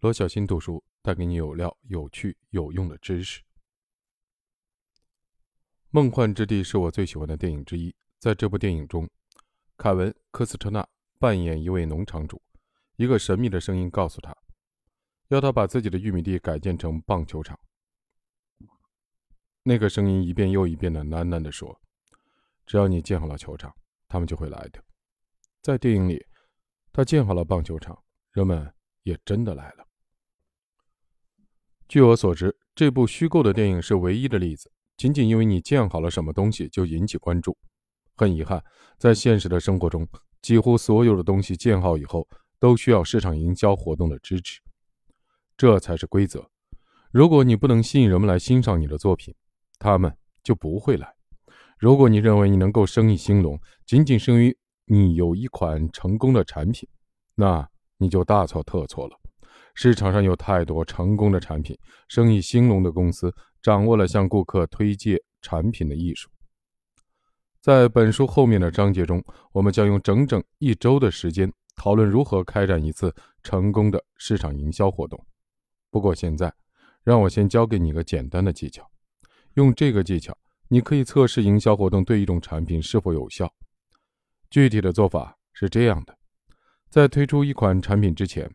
罗小新读书带给你有料、有趣、有用的知识。《梦幻之地》是我最喜欢的电影之一。在这部电影中，凯文·科斯特纳扮演一位农场主，一个神秘的声音告诉他，要他把自己的玉米地改建成棒球场。那个声音一遍又一遍的喃喃地说：“只要你建好了球场，他们就会来的。”在电影里，他建好了棒球场，人们也真的来了。据我所知，这部虚构的电影是唯一的例子。仅仅因为你建好了什么东西就引起关注，很遗憾，在现实的生活中，几乎所有的东西建好以后都需要市场营销活动的支持，这才是规则。如果你不能吸引人们来欣赏你的作品，他们就不会来。如果你认为你能够生意兴隆，仅仅是因为你有一款成功的产品，那你就大错特错了。市场上有太多成功的产品，生意兴隆的公司掌握了向顾客推介产品的艺术。在本书后面的章节中，我们将用整整一周的时间讨论如何开展一次成功的市场营销活动。不过现在，让我先教给你一个简单的技巧，用这个技巧，你可以测试营销活动对一种产品是否有效。具体的做法是这样的：在推出一款产品之前。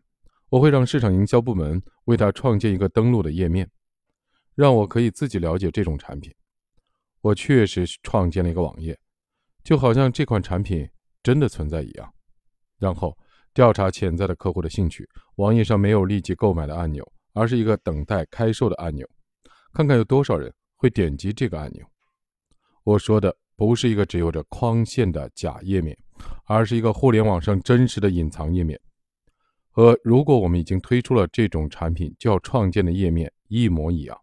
我会让市场营销部门为他创建一个登录的页面，让我可以自己了解这种产品。我确实创建了一个网页，就好像这款产品真的存在一样。然后调查潜在的客户的兴趣。网页上没有立即购买的按钮，而是一个等待开售的按钮，看看有多少人会点击这个按钮。我说的不是一个只有着框线的假页面，而是一个互联网上真实的隐藏页面。和如果我们已经推出了这种产品就要创建的页面一模一样。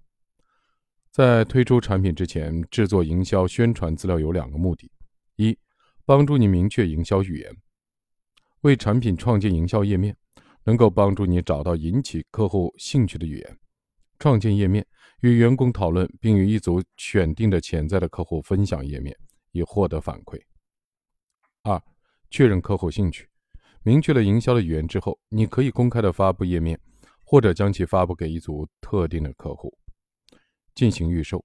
在推出产品之前，制作营销宣传资料有两个目的：一，帮助你明确营销语言，为产品创建营销页面，能够帮助你找到引起客户兴趣的语言，创建页面，与员工讨论，并与一组选定的潜在的客户分享页面，以获得反馈；二，确认客户兴趣。明确了营销的语言之后，你可以公开的发布页面，或者将其发布给一组特定的客户进行预售。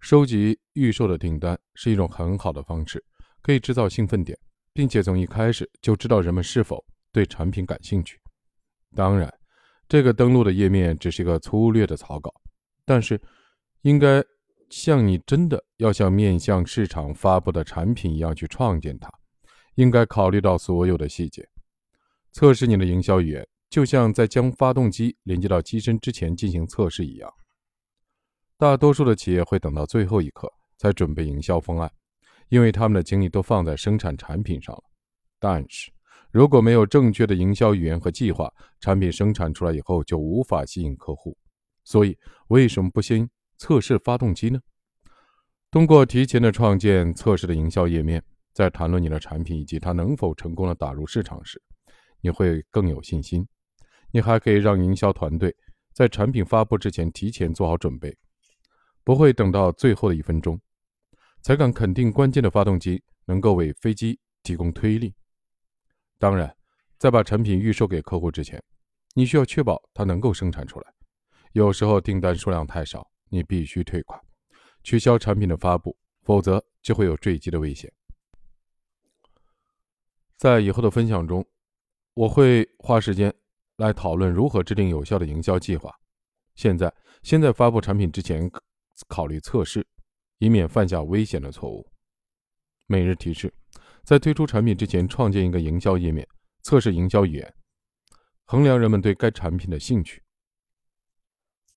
收集预售的订单是一种很好的方式，可以制造兴奋点，并且从一开始就知道人们是否对产品感兴趣。当然，这个登录的页面只是一个粗略的草稿，但是应该像你真的要像面向市场发布的产品一样去创建它，应该考虑到所有的细节。测试你的营销语言，就像在将发动机连接到机身之前进行测试一样。大多数的企业会等到最后一刻才准备营销方案，因为他们的精力都放在生产产品上了。但是，如果没有正确的营销语言和计划，产品生产出来以后就无法吸引客户。所以，为什么不先测试发动机呢？通过提前的创建测试的营销页面，在谈论你的产品以及它能否成功的打入市场时。你会更有信心。你还可以让营销团队在产品发布之前提前做好准备，不会等到最后的一分钟才敢肯定关键的发动机能够为飞机提供推力。当然，在把产品预售给客户之前，你需要确保它能够生产出来。有时候订单数量太少，你必须退款，取消产品的发布，否则就会有坠机的危险。在以后的分享中。我会花时间来讨论如何制定有效的营销计划。现在，先在发布产品之前考虑测试，以免犯下危险的错误。每日提示：在推出产品之前，创建一个营销页面，测试营销语言，衡量人们对该产品的兴趣。